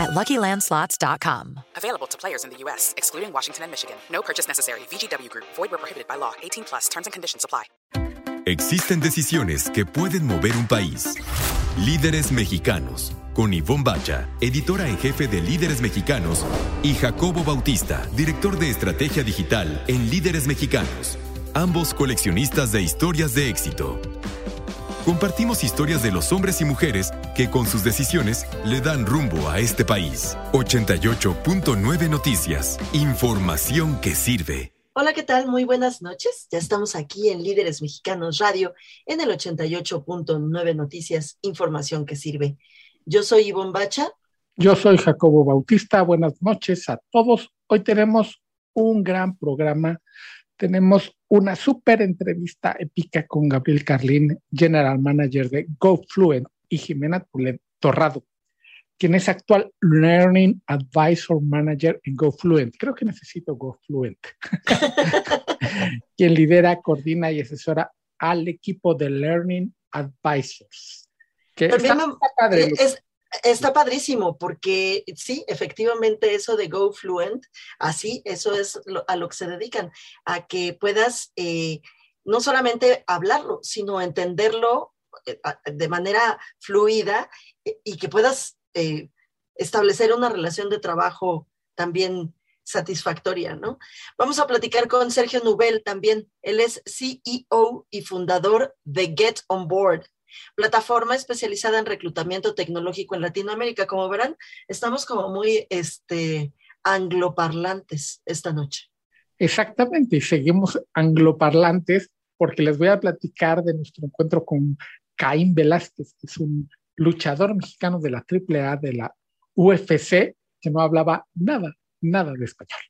at LuckyLandSlots.com. Available to players in the U.S., excluding Washington and Michigan. No purchase necessary. VGW Group. Void where prohibited by law. 18 plus. Terms and conditions apply. Existen decisiones que pueden mover un país. Líderes mexicanos. Con Ivonne Bacha, editora en jefe de Líderes Mexicanos, y Jacobo Bautista, director de estrategia digital en Líderes Mexicanos. Ambos coleccionistas de historias de éxito. Compartimos historias de los hombres y mujeres que con sus decisiones le dan rumbo a este país. 88.9 Noticias. Información que sirve. Hola, ¿qué tal? Muy buenas noches. Ya estamos aquí en Líderes Mexicanos Radio en el 88.9 Noticias. Información que sirve. Yo soy Ivonne Bacha. Yo soy Jacobo Bautista. Buenas noches a todos. Hoy tenemos un gran programa. Tenemos una súper entrevista épica con Gabriel Carlín, General Manager de GoFluent, y Jimena Torrado, quien es actual Learning Advisor Manager en GoFluent. Creo que necesito GoFluent. quien lidera, coordina y asesora al equipo de Learning Advisors. Que está, padre, es, Está padrísimo porque sí, efectivamente eso de Go Fluent, así, eso es a lo que se dedican, a que puedas eh, no solamente hablarlo, sino entenderlo eh, de manera fluida eh, y que puedas establecer una relación de trabajo también satisfactoria, ¿no? Vamos a platicar con Sergio Nubel también. Él es CEO y fundador de Get On Board plataforma especializada en reclutamiento tecnológico en Latinoamérica. Como verán, estamos como muy este, angloparlantes esta noche. Exactamente, y seguimos angloparlantes porque les voy a platicar de nuestro encuentro con Caín Velázquez, que es un luchador mexicano de la AAA de la UFC, que no hablaba nada, nada de español.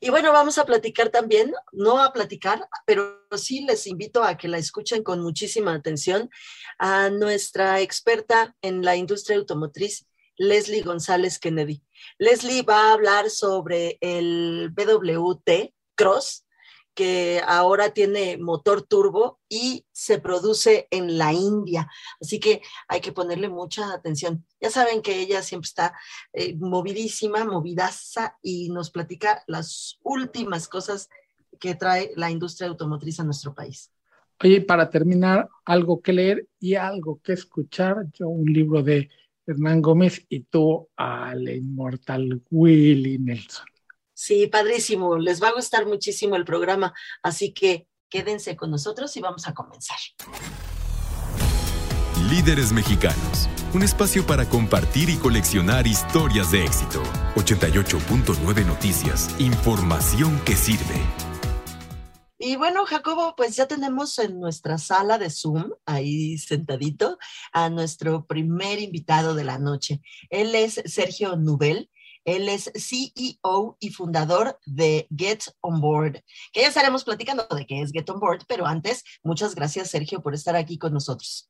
Y bueno, vamos a platicar también, no a platicar, pero sí les invito a que la escuchen con muchísima atención a nuestra experta en la industria automotriz, Leslie González Kennedy. Leslie va a hablar sobre el BWT Cross, que ahora tiene motor turbo y se produce en la India. Así que hay que ponerle mucha atención. Ya saben que ella siempre está eh, movidísima, movidaza y nos platica las últimas cosas que trae la industria automotriz a nuestro país. Oye, para terminar, algo que leer y algo que escuchar, yo un libro de Hernán Gómez y tú al inmortal Willie Nelson. Sí, padrísimo. Les va a gustar muchísimo el programa, así que quédense con nosotros y vamos a comenzar. Líderes Mexicanos, un espacio para compartir y coleccionar historias de éxito. 88.9 Noticias, información que sirve. Y bueno, Jacobo, pues ya tenemos en nuestra sala de Zoom, ahí sentadito, a nuestro primer invitado de la noche. Él es Sergio Nubel. Él es CEO y fundador de Get On Board, que ya estaremos platicando de qué es Get On Board, pero antes, muchas gracias, Sergio, por estar aquí con nosotros.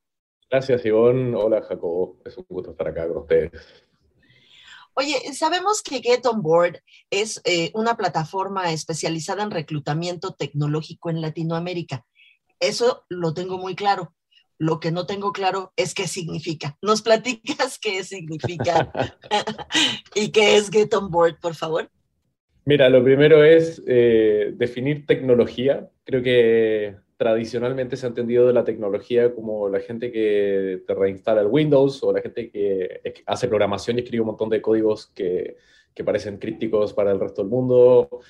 Gracias, Ivonne. Hola, Jacobo. Es un gusto estar acá con ustedes. Oye, sabemos que Get On Board es eh, una plataforma especializada en reclutamiento tecnológico en Latinoamérica. Eso lo tengo muy claro. Lo que no tengo claro es qué significa. ¿Nos platicas qué significa y qué es Get On Board, por favor? Mira, lo primero es eh, definir tecnología. Creo que tradicionalmente se ha entendido de la tecnología como la gente que te reinstala el Windows o la gente que hace programación y escribe un montón de códigos que, que parecen críticos para el resto del mundo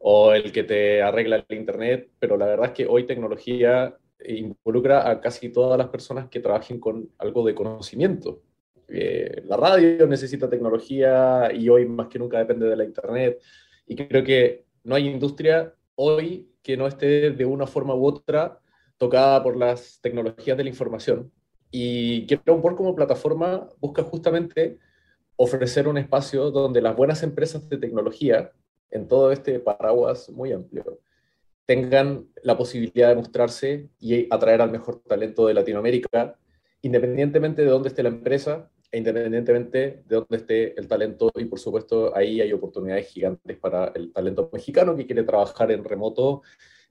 o el que te arregla el Internet, pero la verdad es que hoy tecnología involucra a casi todas las personas que trabajen con algo de conocimiento. Eh, la radio necesita tecnología y hoy más que nunca depende de la Internet. Y creo que no hay industria hoy que no esté de una forma u otra tocada por las tecnologías de la información. Y Quiero un como plataforma busca justamente ofrecer un espacio donde las buenas empresas de tecnología, en todo este paraguas muy amplio, tengan la posibilidad de mostrarse y atraer al mejor talento de Latinoamérica, independientemente de dónde esté la empresa e independientemente de dónde esté el talento. Y por supuesto, ahí hay oportunidades gigantes para el talento mexicano que quiere trabajar en remoto,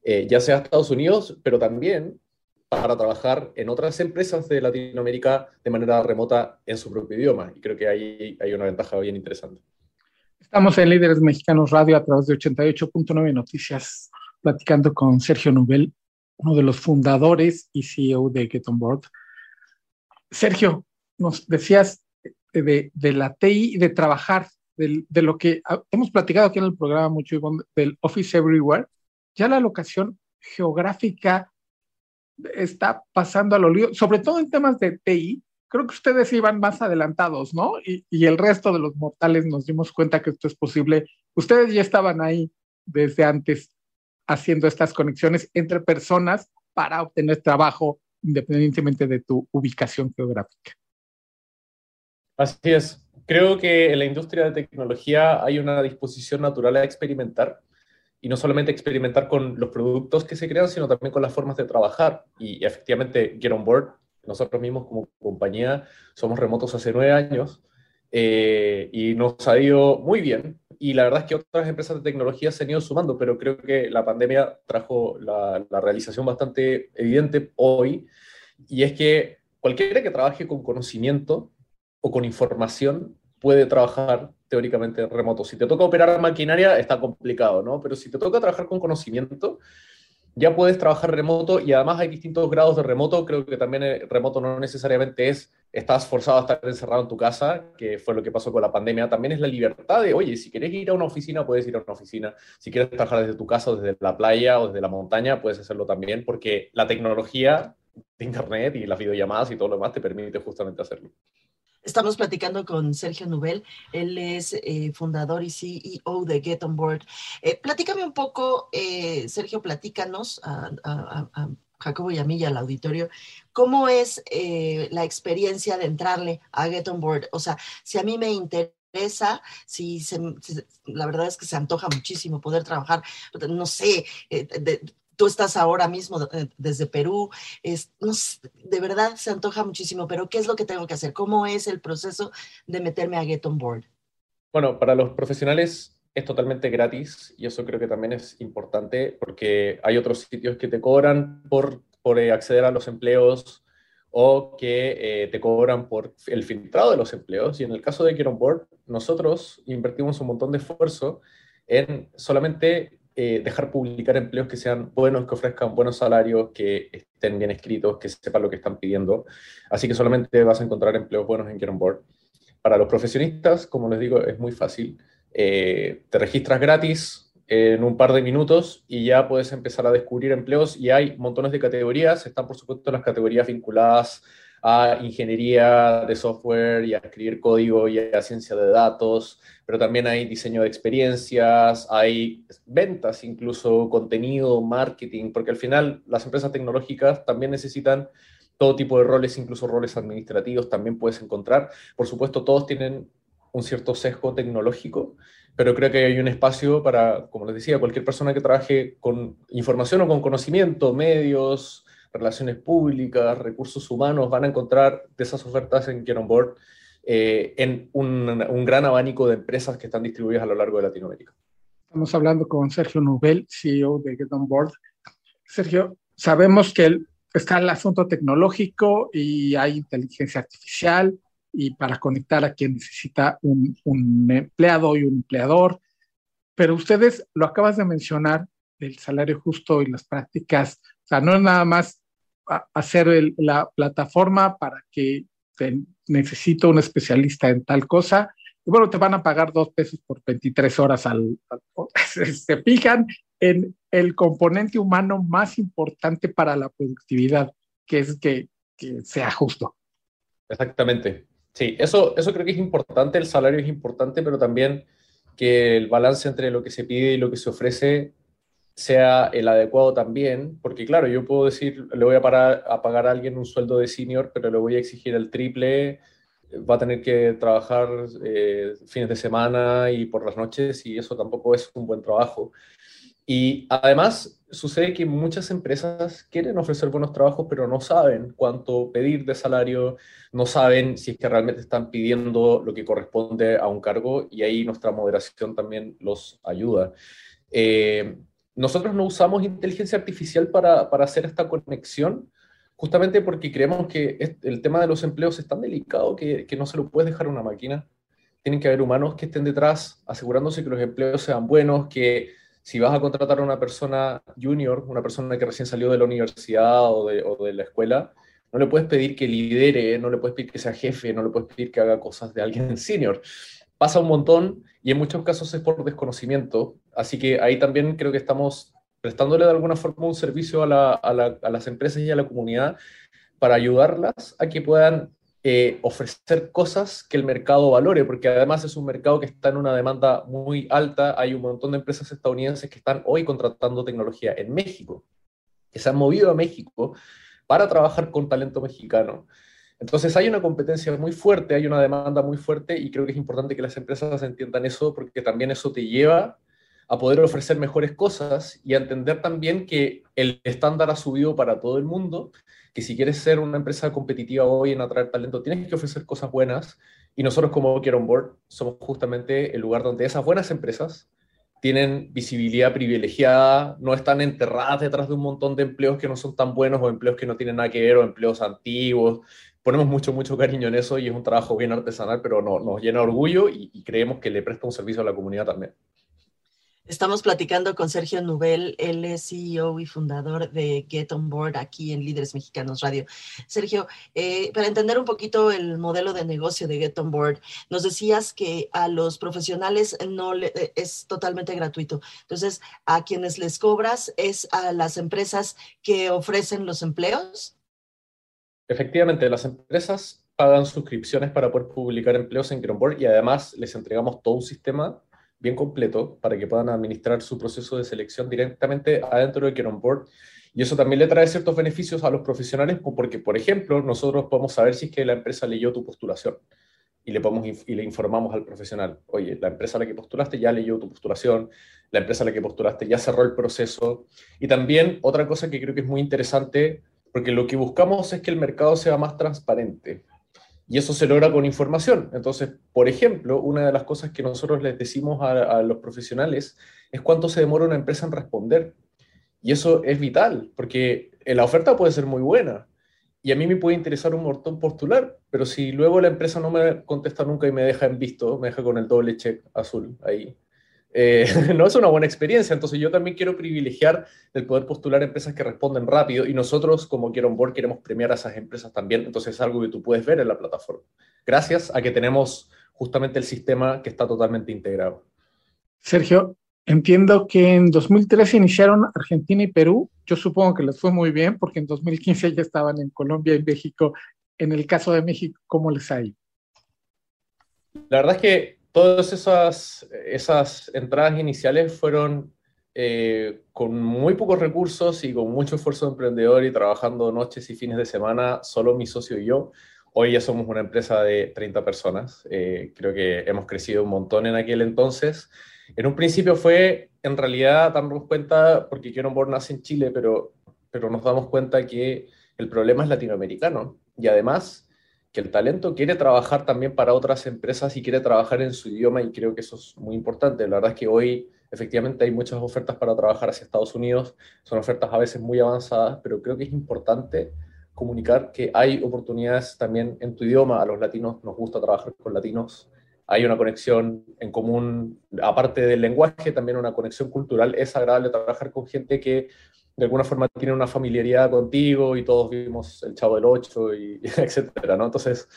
eh, ya sea Estados Unidos, pero también para trabajar en otras empresas de Latinoamérica de manera remota en su propio idioma. Y creo que ahí hay una ventaja bien interesante. Estamos en Líderes Mexicanos Radio a través de 88.9 Noticias, platicando con Sergio Nubel, uno de los fundadores y CEO de Get On Board. Sergio, nos decías de, de la TI y de trabajar, de, de, lo que hemos platicado aquí en el programa mucho, del Office Everywhere. Ya la locación geográfica está pasando al olvido, sobre todo en temas de TI, creo que ustedes iban más adelantados, ¿no? Y, y, el resto de los mortales nos dimos cuenta que esto es posible. Ustedes ya estaban ahí desde antes haciendo estas conexiones entre personas para obtener trabajo independientemente de tu ubicación geográfica. Así es. Creo que en la industria de tecnología hay una disposición natural a experimentar y no solamente experimentar con los productos que se crean, sino también con las formas de trabajar. Y efectivamente, Get On Board nosotros mismos como compañía somos remotos hace nueve años eh, y nos ha ido muy bien. Y la verdad es que otras empresas de tecnología se han ido sumando, pero creo que la pandemia trajo la, la realización bastante evidente hoy, y es que cualquiera que trabaje con conocimiento o con información puede trabajar teóricamente remoto. Si te toca operar maquinaria, está complicado, ¿no? Pero si te toca trabajar con conocimiento, ya puedes trabajar remoto y además hay distintos grados de remoto. Creo que también el remoto no necesariamente es estás forzado a estar encerrado en tu casa, que fue lo que pasó con la pandemia. También es la libertad de, oye, si quieres ir a una oficina, puedes ir a una oficina. Si quieres trabajar desde tu casa desde la playa o desde la montaña, puedes hacerlo también, porque la tecnología de Internet y las videollamadas y todo lo demás te permite justamente hacerlo. Estamos platicando con Sergio Nubel, él es eh, fundador y CEO de Get On Board. Eh, platícame un poco, eh, Sergio, platícanos a, Jacobo y a mí y al auditorio, ¿cómo es eh, la experiencia de entrarle a Get On Board? O sea, si a mí me interesa, si, se, si la verdad es que se antoja muchísimo poder trabajar, no sé, eh, de, tú estás ahora mismo eh, desde Perú, es, no sé, de verdad se antoja muchísimo, pero ¿qué es lo que tengo que hacer? ¿Cómo es el proceso de meterme a Get On Board? Bueno, para los profesionales es totalmente gratis y eso creo que también es importante porque hay otros sitios que te cobran por, por acceder a los empleos o que eh, te cobran por el filtrado de los empleos. Y en el caso de Get On Board, nosotros invertimos un montón de esfuerzo en solamente eh, dejar publicar empleos que sean buenos, que ofrezcan buenos salarios, que estén bien escritos, que sepan lo que están pidiendo. Así que solamente vas a encontrar empleos buenos en Get On Board. Para los profesionistas, como les digo, es muy fácil. Eh, te registras gratis en un par de minutos y ya puedes empezar a descubrir empleos y hay montones de categorías. Están, por supuesto, las categorías vinculadas a ingeniería de software y a escribir código y a ciencia de datos, pero también hay diseño de experiencias, hay ventas, incluso contenido, marketing, porque al final las empresas tecnológicas también necesitan todo tipo de roles, incluso roles administrativos también puedes encontrar. Por supuesto, todos tienen un cierto sesgo tecnológico, pero creo que hay un espacio para, como les decía, cualquier persona que trabaje con información o con conocimiento, medios, relaciones públicas, recursos humanos, van a encontrar de esas ofertas en Get On Board eh, en un, un, gran abanico de empresas que están distribuidas a lo largo de Latinoamérica. Estamos hablando con Sergio Nubel, CEO de Get On Board. Sergio, sabemos que el, está el asunto tecnológico y hay inteligencia artificial y para conectar a quien necesita un, un empleado y un empleador, pero ustedes lo acabas de mencionar, el salario justo y las prácticas, o sea, no es nada más hacer la plataforma para que te necesito un especialista en tal cosa. Y bueno, te van a pagar dos pesos por 23 horas al, al se fijan en el componente humano más importante para la productividad, que es que, que sea justo. Exactamente. Sí, eso, eso creo que es importante, el salario es importante, pero también que el balance entre lo que se pide y lo que se ofrece sea el adecuado también, porque claro, yo puedo decir, le voy a, parar, a pagar a alguien un sueldo de senior, pero le voy a exigir el triple, va a tener que trabajar eh, fines de semana y por las noches, y eso tampoco es un buen trabajo. Y además sucede que muchas empresas quieren ofrecer buenos trabajos, pero no saben cuánto pedir de salario, no saben si es que realmente están pidiendo lo que corresponde a un cargo y ahí nuestra moderación también los ayuda. Eh, nosotros no usamos inteligencia artificial para, para, hacer esta conexión, justamente porque creemos que el tema de los empleos es tan delicado que, que no se lo puedes dejar a una máquina. Tienen que haber humanos que estén detrás asegurándose que los empleos sean buenos, que si vas a contratar a una persona junior, una persona que recién salió de la universidad o de, o de la escuela, no le puedes pedir que lidere, no le puedes pedir que sea jefe, no le puedes pedir que haga cosas de alguien senior. Pasa un montón y en muchos casos es por desconocimiento. Así que ahí también creo que estamos prestándole de alguna forma un servicio a, las empresas y a la comunidad para ayudarlas a que puedan eh, ofrecer cosas que el mercado valore, porque además es un mercado que está en una demanda muy alta. Hay un montón de empresas estadounidenses que están hoy contratando tecnología en México, que se han movido a México para trabajar con talento mexicano. Entonces hay una competencia muy fuerte, hay una demanda muy fuerte y creo que es importante que las empresas entiendan eso porque también eso te lleva a poder ofrecer mejores cosas y a entender también que el estándar ha subido para todo el mundo que si quieres ser una empresa competitiva hoy en atraer talento, tienes que ofrecer cosas buenas. Y nosotros como Get On Board somos justamente el lugar donde esas buenas empresas tienen visibilidad privilegiada, no están enterradas detrás de un montón de empleos que no son tan buenos o empleos que no tienen nada que ver o empleos antiguos. Ponemos mucho, mucho cariño en eso y es un trabajo bien artesanal, pero no, nos llena orgullo y, y creemos que le presta un servicio a la comunidad también. Estamos platicando con Sergio Nubel, él es CEO y fundador de Get On Board aquí en Líderes Mexicanos Radio. Sergio, eh, para entender un poquito el modelo de negocio de Get On Board, nos decías que a los profesionales no le, eh, es totalmente gratuito. Entonces, a quienes les cobras es a las empresas que ofrecen los empleos. Efectivamente, las empresas pagan suscripciones para poder publicar empleos en Get On Board y además les entregamos todo un sistema bien completo para que puedan administrar su proceso de selección directamente adentro de Get Board. Y eso también le trae ciertos beneficios a los profesionales, porque, por ejemplo, nosotros podemos saber si es que la empresa leyó tu postulación y le, podemos, y le informamos al profesional, oye, la empresa a la que postulaste ya leyó tu postulación, la empresa a la que postulaste ya cerró el proceso. Y también otra cosa que creo que es muy interesante, porque lo que buscamos es que el mercado sea más transparente. Y eso se logra con información. Entonces, por ejemplo, una de las cosas que nosotros les decimos a, los profesionales es cuánto se demora una empresa en responder. Y eso es vital, porque la oferta puede ser muy buena. Y a mí me puede interesar un montón postular, pero si luego la empresa no me contesta nunca y me deja en visto, me deja con el doble check azul ahí, eh, no es una buena experiencia. Entonces yo también quiero privilegiar el poder postular empresas que responden rápido y nosotros como Quiero On Board queremos premiar a esas empresas también. Entonces es algo que tú puedes ver en la plataforma. Gracias a que tenemos justamente el sistema que está totalmente integrado. Sergio, entiendo que en 2013 iniciaron Argentina y Perú. Yo supongo que les fue muy bien porque en 2015 ya estaban en Colombia y México. En el caso de México, ¿cómo les ha ido? La verdad es que todas esas, entradas iniciales fueron eh, con muy pocos recursos y con mucho esfuerzo de emprendedor y trabajando noches y fines de semana, solo mi socio y yo. Hoy ya somos una empresa de 30 personas. Eh, creo que hemos crecido un montón en aquel entonces. En un principio fue, en realidad, darnos cuenta, porque Quiero nace en Chile, pero, pero nos damos cuenta que el problema es latinoamericano. Y además, que el talento quiere trabajar también para otras empresas y quiere trabajar en su idioma y creo que eso es muy importante. La verdad es que hoy efectivamente hay muchas ofertas para trabajar hacia Estados Unidos, son ofertas a veces muy avanzadas, pero creo que es importante comunicar que hay oportunidades también en tu idioma. A los latinos nos gusta trabajar con latinos. Hay una conexión en común, aparte del lenguaje, también una conexión cultural. Es agradable trabajar con gente que de alguna forma tiene una familiaridad contigo y todos vimos El Chavo del Ocho, y, etcétera, ¿no? Entonces,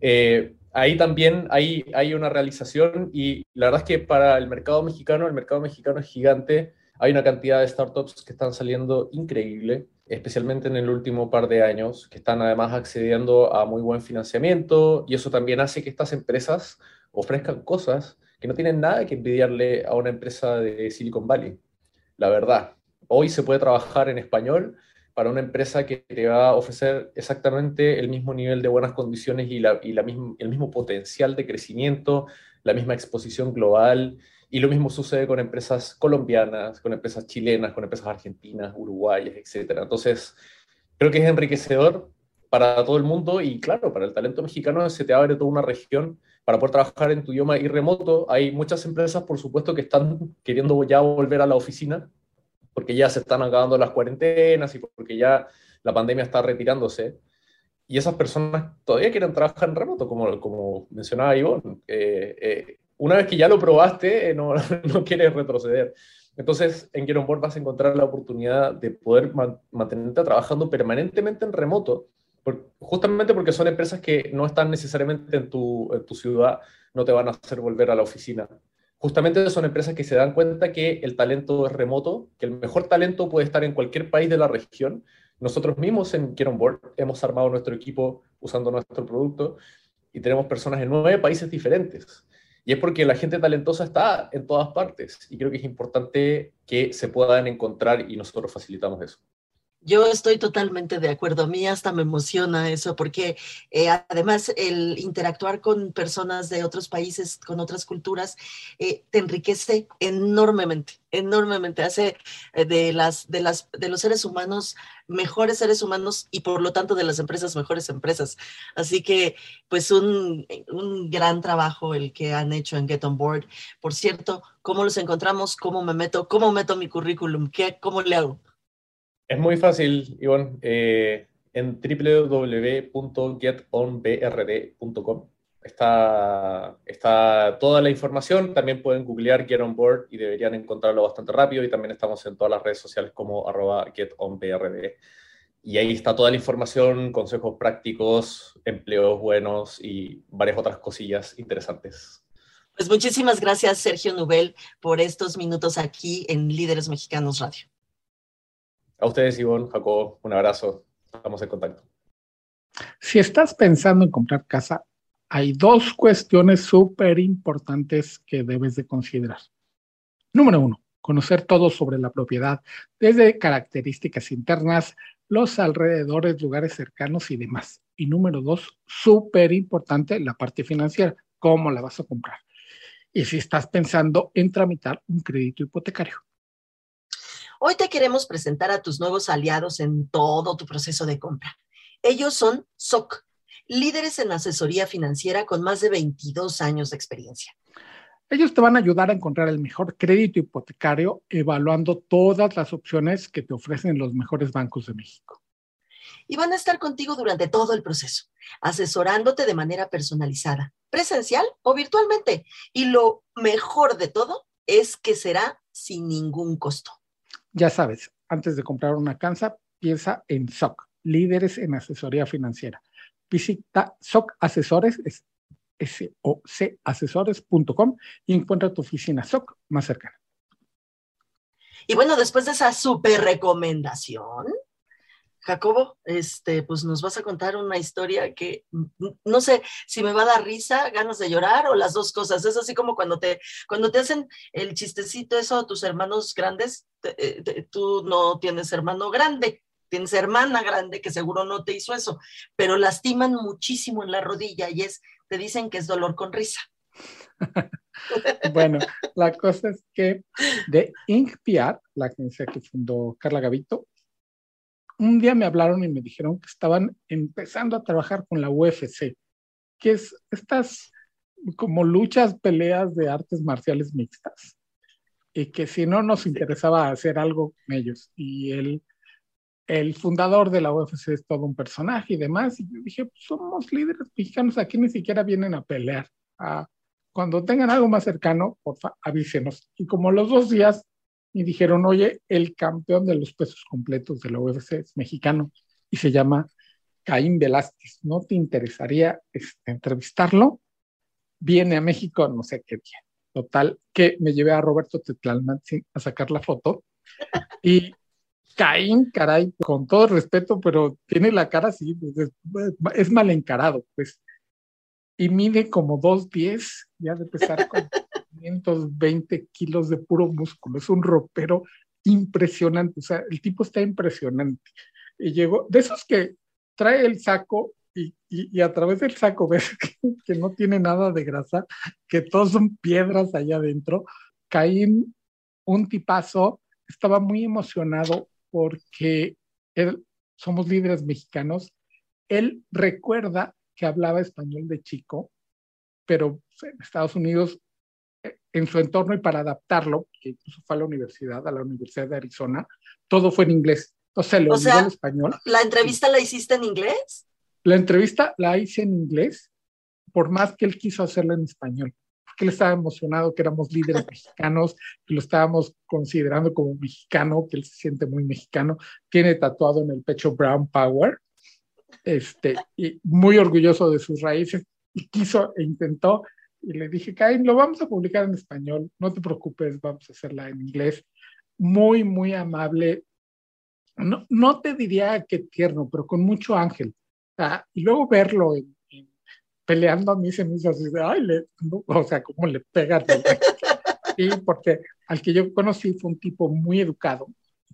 eh, ahí también hay, hay una realización y la verdad es que para el mercado mexicano, el mercado mexicano es gigante, hay una cantidad de startups que están saliendo increíble, especialmente en el último par de años, que están además accediendo a muy buen financiamiento y eso también hace que estas empresas ofrezcan cosas que no tienen nada que envidiarle a una empresa de Silicon Valley, la verdad hoy se puede trabajar en español para una empresa que te va a ofrecer exactamente el mismo nivel de buenas condiciones y, la, el mismo potencial de crecimiento, la misma exposición global Y lo mismo sucede con empresas colombianas, con empresas chilenas, con empresas argentinas, uruguayas, etc. Entonces, creo que es enriquecedor para todo el mundo y claro, para el talento mexicano se te abre toda una región para poder trabajar en tu idioma y remoto. Hay muchas empresas, por supuesto, que están queriendo ya volver a la oficina porque ya se están acabando las cuarentenas y porque ya la pandemia está retirándose. Y esas personas todavía quieren trabajar en remoto, como, como mencionaba Ivonne. Eh, eh, una vez que ya lo probaste, eh, no, no quieres retroceder. Entonces, en Get Board vas a encontrar la oportunidad de poder mantenerte trabajando permanentemente en remoto, justamente porque son empresas que no están necesariamente en tu, en tu ciudad, no te van a hacer volver a la oficina justamente son empresas que se dan cuenta que el talento es remoto, que el mejor talento puede estar en cualquier país de la región. Nosotros mismos en Get On Board hemos armado nuestro equipo usando nuestro producto y tenemos personas en nueve países diferentes. Y es porque la gente talentosa está en todas partes y creo que es importante que se puedan encontrar y nosotros facilitamos eso. Yo estoy totalmente de acuerdo. A mí hasta me emociona eso, porque eh, además el interactuar con personas de otros países, con otras culturas, eh, te enriquece enormemente, enormemente. Hace eh, de, las, de, las, de los seres humanos mejores seres humanos y por lo tanto de las empresas mejores empresas. Así que, pues, un, un gran trabajo el que han hecho en Get On Board. Por cierto, ¿cómo los encontramos? ¿Cómo me meto? ¿Cómo meto mi currículum? ¿Qué, ¿Cómo le hago? Es muy fácil, Ivonne. Eh, en www.getonbrd.com está, está toda la información. También pueden googlear Get On Board y deberían encontrarlo bastante rápido. Y también estamos en todas las redes sociales como arroba getonbrd. Y ahí está toda la información, consejos prácticos, empleos buenos y varias otras cosillas interesantes. Pues muchísimas gracias, Sergio Nubel, por estos minutos aquí en Líderes Mexicanos Radio. A ustedes, Ivonne, Jacob, un abrazo. Estamos en contacto. Si estás pensando en comprar casa, hay dos cuestiones súper importantes que debes de considerar. Número uno, conocer todo sobre la propiedad, desde características internas, los alrededores, lugares cercanos y demás. Y número dos, súper importante, la parte financiera, cómo la vas a comprar. Y si estás pensando en tramitar un crédito hipotecario. Hoy te queremos presentar a tus nuevos aliados en todo tu proceso de compra. Ellos son SOC, líderes en asesoría financiera con más de 22 años de experiencia. Ellos te van a ayudar a encontrar el mejor crédito hipotecario evaluando todas las opciones que te ofrecen los mejores bancos de México. Y van a estar contigo durante todo el proceso, asesorándote de manera personalizada, presencial o virtualmente. Y lo mejor de todo es que será sin ningún costo. Ya sabes, antes de comprar una casa, piensa en SOC, líderes en asesoría financiera. Visita SOC Asesores, es asesores.com y encuentra tu oficina SOC más cercana. Y bueno, después de esa super recomendación, Jacobo, este, pues nos vas a contar una historia que no sé si me va a dar risa, ganas de llorar o las dos cosas. Es así como cuando te, cuando te hacen el chistecito eso a tus hermanos grandes, eh, tú no tienes hermano grande, tienes hermana grande que seguro no te hizo eso, pero lastiman muchísimo en la rodilla y es, te dicen que es dolor con risa. bueno, la cosa es que de INCPIAR, la agencia que fundó Carla Gavito, un día me hablaron y me dijeron que estaban empezando a trabajar con la UFC, que es estas como luchas, peleas de artes marciales mixtas, y que si no nos interesaba hacer algo con ellos. Y el, el fundador de la UFC es todo un personaje y demás, y yo dije, pues somos líderes mexicanos, aquí ni siquiera vienen a pelear. cuando tengan algo más cercano, porfa, avísenos. Y como los dos días y dijeron, oye, el campeón de los pesos completos de la UFC es mexicano y se llama Caín Velázquez. ¿No te interesaría este, entrevistarlo? Viene a México no sé qué día. Total, que me llevé a Roberto Tetlalmanzi a sacar la foto y Caín, caray, con todo respeto, pero tiene la cara así, pues, es, mal encarado, pues. Y mide como dos pies, ya de pesar con 520 kilos de puro músculo, es un ropero impresionante, o sea, el tipo está impresionante. Y llegó, de esos que trae el saco y, y, a través del saco ves que, no tiene nada de grasa, que todos son piedras allá adentro, Caín, un tipazo, estaba muy emocionado porque él, somos líderes mexicanos. Él recuerda que hablaba español de chico, pero en Estados Unidos, en su entorno y para adaptarlo, que incluso fue a la universidad, a la Universidad de Arizona, todo fue en inglés. Entonces le o el español. ¿La entrevista la hiciste en inglés? La entrevista la hice en inglés, por más que él quiso hacerla en español que él estaba emocionado que éramos líderes mexicanos, que lo estábamos considerando como mexicano, que él se siente muy mexicano, tiene tatuado en el pecho Brown Power, este, y muy orgulloso de sus raíces, y quiso e intentó, y le dije, Cain, lo vamos a publicar en español, no te preocupes, vamos a hacerla en inglés. Muy, muy amable. No, no te diría que tierno, pero con mucho ángel. Ah, y luego verlo en, peleando a mí se me hizo así de, ay, le, o sea, ¿cómo le pegas? sí, porque al que yo conocí fue un tipo muy educado.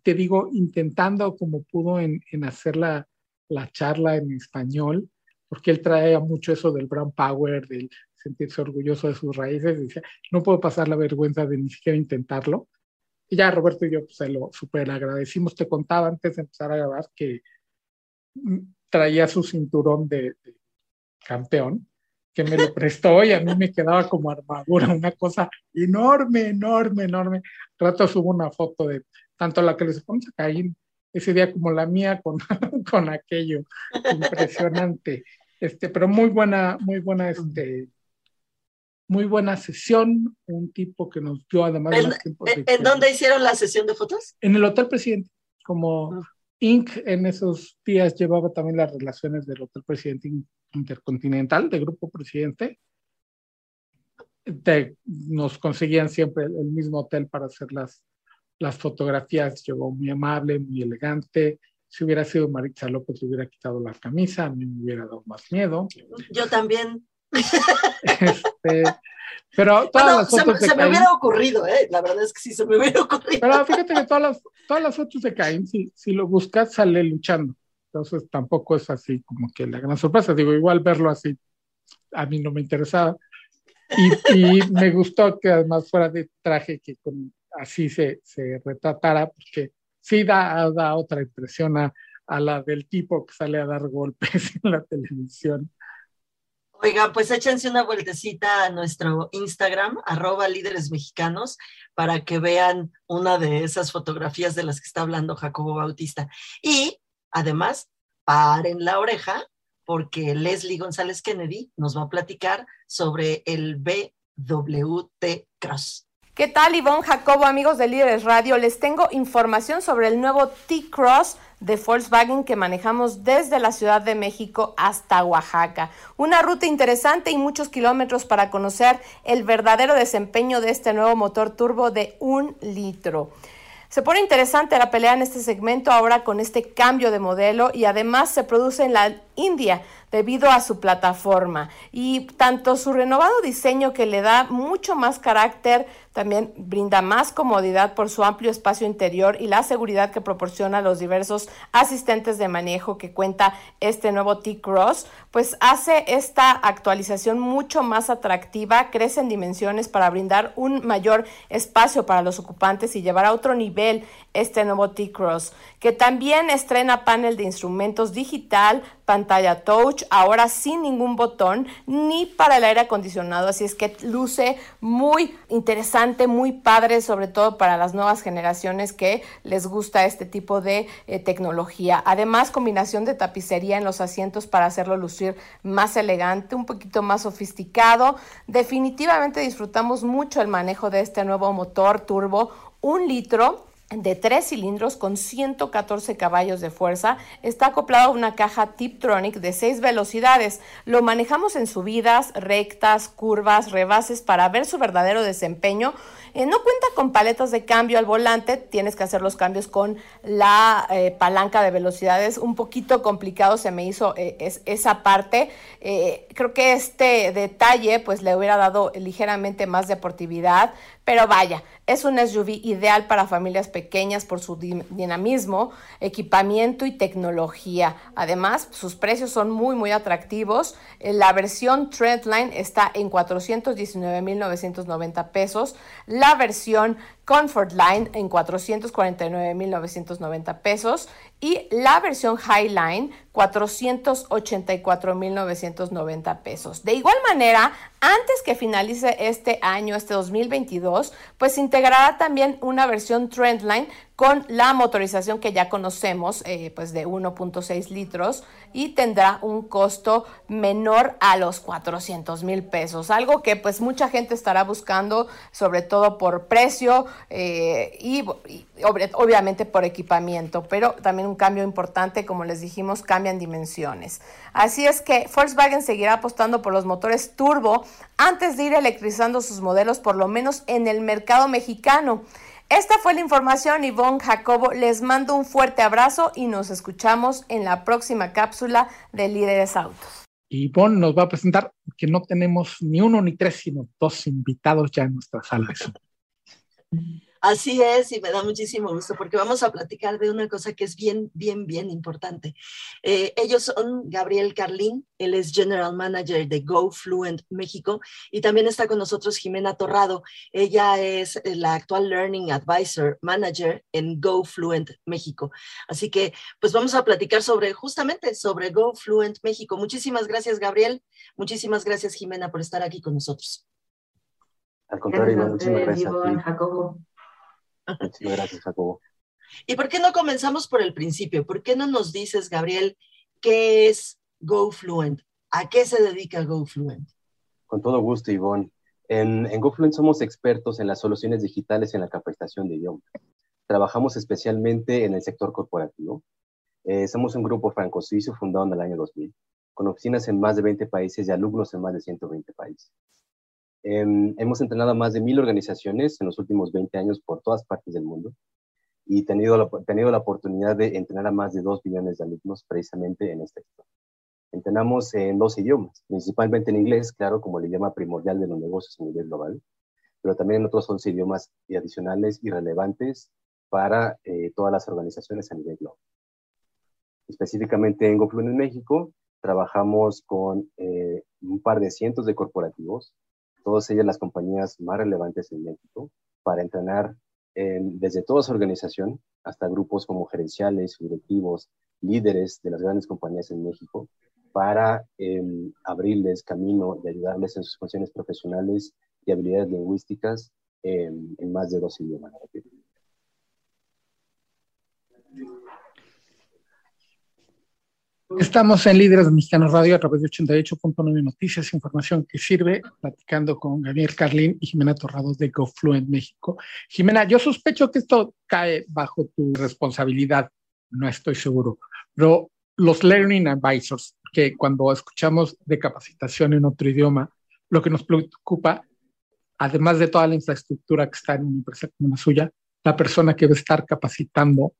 Te digo, intentando como pudo en, en hacer la, la charla en español, porque él traía mucho eso del brown power, del sentirse orgulloso de sus raíces, decía, no puedo pasar la vergüenza de ni siquiera intentarlo. Y ya Roberto y yo pues, se lo súper agradecimos. Te contaba antes de empezar a grabar que mm, traía su cinturón de, de campeón, que me lo prestó y a mí me quedaba como armadura, una cosa enorme, enorme, enorme. Rato subo una foto de tanto la que les pones a Caín ese día como la mía con, con aquello. Impresionante. Este, pero muy buena, muy buena, este, muy buena sesión. Un tipo que nos dio además. ¿En, ¿en dónde hicieron la sesión de fotos? En el Hotel Presidente, como ah. Inc. en esos días llevaba también las relaciones del Hotel Presidente Intercontinental, de Grupo Presidente. nos conseguían siempre el, mismo hotel para hacer las, las fotografías. Llegó muy amable, muy elegante. Si hubiera sido Maritza López, le hubiera quitado la camisa, a mí me hubiera dado más miedo. Yo también. Este, pero todas las fotos se, me hubiera ocurrido, ¿eh? La verdad es que sí se me hubiera ocurrido. Pero fíjate que todas las, todas las fotos de Caín, si, si lo buscas, sale luchando. Entonces tampoco es así como que la gran sorpresa. Digo, igual verlo así, a mí no me interesaba. Y, y me gustó que además fuera de traje, que con, así se, se retratara, porque sí da, da otra impresión a, a la del tipo que sale a dar golpes en la televisión. Oiga, pues échense una vueltecita a nuestro Instagram, arroba líderes mexicanos, para que vean una de esas fotografías de las que está hablando Jacobo Bautista. Y además, paren la oreja, porque Leslie González Kennedy nos va a platicar sobre el BWT Cross. ¿Qué tal, Ivonne Jacobo, amigos de Líderes Radio? Les tengo información sobre el nuevo T-Cross de Volkswagen que manejamos desde la Ciudad de México hasta Oaxaca. Una ruta interesante y muchos kilómetros para conocer el verdadero desempeño de este nuevo motor turbo de un litro. Se pone interesante la pelea en este segmento ahora con este cambio de modelo y además se produce en la India debido a su plataforma. Y tanto su renovado diseño que le da mucho más carácter, también brinda más comodidad por su amplio espacio interior y la seguridad que proporciona los diversos asistentes de manejo que cuenta este nuevo T-Cross, pues hace esta actualización mucho más atractiva, crece en dimensiones para brindar un mayor espacio para los ocupantes y llevar a otro nivel este nuevo T-Cross, que también estrena panel de instrumentos digital, pantalla touch, ahora sin ningún botón ni para el aire acondicionado, así es que luce muy interesante, muy padre, sobre todo para las nuevas generaciones que les gusta este tipo de eh, tecnología. Además, combinación de tapicería en los asientos para hacerlo lucir más elegante, un poquito más sofisticado. Definitivamente disfrutamos mucho el manejo de este nuevo motor turbo, un litro de tres cilindros con 114 caballos de fuerza. Está acoplado a una caja Tiptronic de seis velocidades. Lo manejamos en subidas, rectas, curvas, rebases para ver su verdadero desempeño. Eh, no cuenta con paletas de cambio al volante, tienes que hacer los cambios con la eh, palanca de velocidades. Un poquito complicado se me hizo eh, esa parte. creo que este detalle pues le hubiera dado ligeramente más deportividad, pero vaya, Es un SUV ideal para familias pequeñas por su dinamismo, equipamiento y tecnología. Además, sus precios son muy, muy atractivos. Eh, la versión Trendline está en 419.990 pesos. La versión Comfort Line en 449.990 pesos y la versión Highline 484.990 pesos. De igual manera, antes que finalice este año, este 2022, pues integrará también una versión Trendline con la motorización que ya conocemos, eh, pues de 1.6 litros y tendrá un costo menor a los 400 mil pesos, algo que pues mucha gente estará buscando, sobre todo por precio eh, y, obviamente por equipamiento, pero también un cambio importante, como les dijimos, cambian dimensiones. Así es que Volkswagen seguirá apostando por los motores turbo antes de ir electrizando sus modelos, por lo menos en el mercado mexicano. Esta fue la información, Ivonne Jacobo. Les mando un fuerte abrazo y nos escuchamos en la próxima cápsula de Líderes Autos. Ivonne nos va a presentar que no tenemos ni uno ni tres, sino dos invitados ya en nuestra sala Así es, y me da muchísimo gusto porque vamos a platicar de una cosa que es bien, bien, bien importante. Eh, ellos son Gabriel Carlín, él es General Manager de GoFluent México, y también está con nosotros Jimena Torrado. Ella es la actual Learning Advisor Manager en GoFluent México. Así que, pues vamos a platicar sobre, justamente, sobre GoFluent México. Muchísimas gracias, Gabriel. Muchísimas gracias, Jimena, por estar aquí con nosotros. Al contrario, muchísimas gracias. Jacobo. Muchas gracias, Jacobo. ¿Y por qué no comenzamos por el principio? ¿Por qué no nos dices, Gabriel, qué es GoFluent? ¿A qué se dedica GoFluent? Con todo gusto, Ivonne. En, en GoFluent somos expertos en las soluciones digitales en la capacitación de idioma. Trabajamos especialmente en el sector corporativo. Eh, somos un grupo franco-suizo fundado en el año 2000, con oficinas en más de 20 países y alumnos en más de 120 países. Em, hemos entrenado a más de mil organizaciones en los últimos 20 años por todas partes del mundo y tenido la, oportunidad de entrenar a más de 2 millones de alumnos precisamente en este sector. Entrenamos en dos idiomas, principalmente en inglés, claro, como el idioma primordial de los negocios a nivel global, pero también en otros 11 idiomas adicionales y relevantes para eh, todas las organizaciones a nivel global. Específicamente en GoFluent en México, trabajamos con eh, un par de cientos de corporativos todas ellas las compañías más relevantes en México, para entrenar desde toda su organización hasta grupos como gerenciales, directivos, líderes de las grandes compañías en México, para em, abrirles camino y ayudarles en sus funciones profesionales y habilidades lingüísticas en más de dos idiomas. Estamos en Líderes Mexicanos Radio a través de 88.9 Noticias, información que sirve, platicando con Gabriel Carlín y Jimena Torrados de GoFluent México. Jimena, yo sospecho que esto cae bajo tu responsabilidad, no estoy seguro, pero los Learning Advisors, que cuando escuchamos de capacitación en otro idioma, lo que nos preocupa, además de toda la infraestructura que está en una empresa como la suya, la persona que va a estar capacitando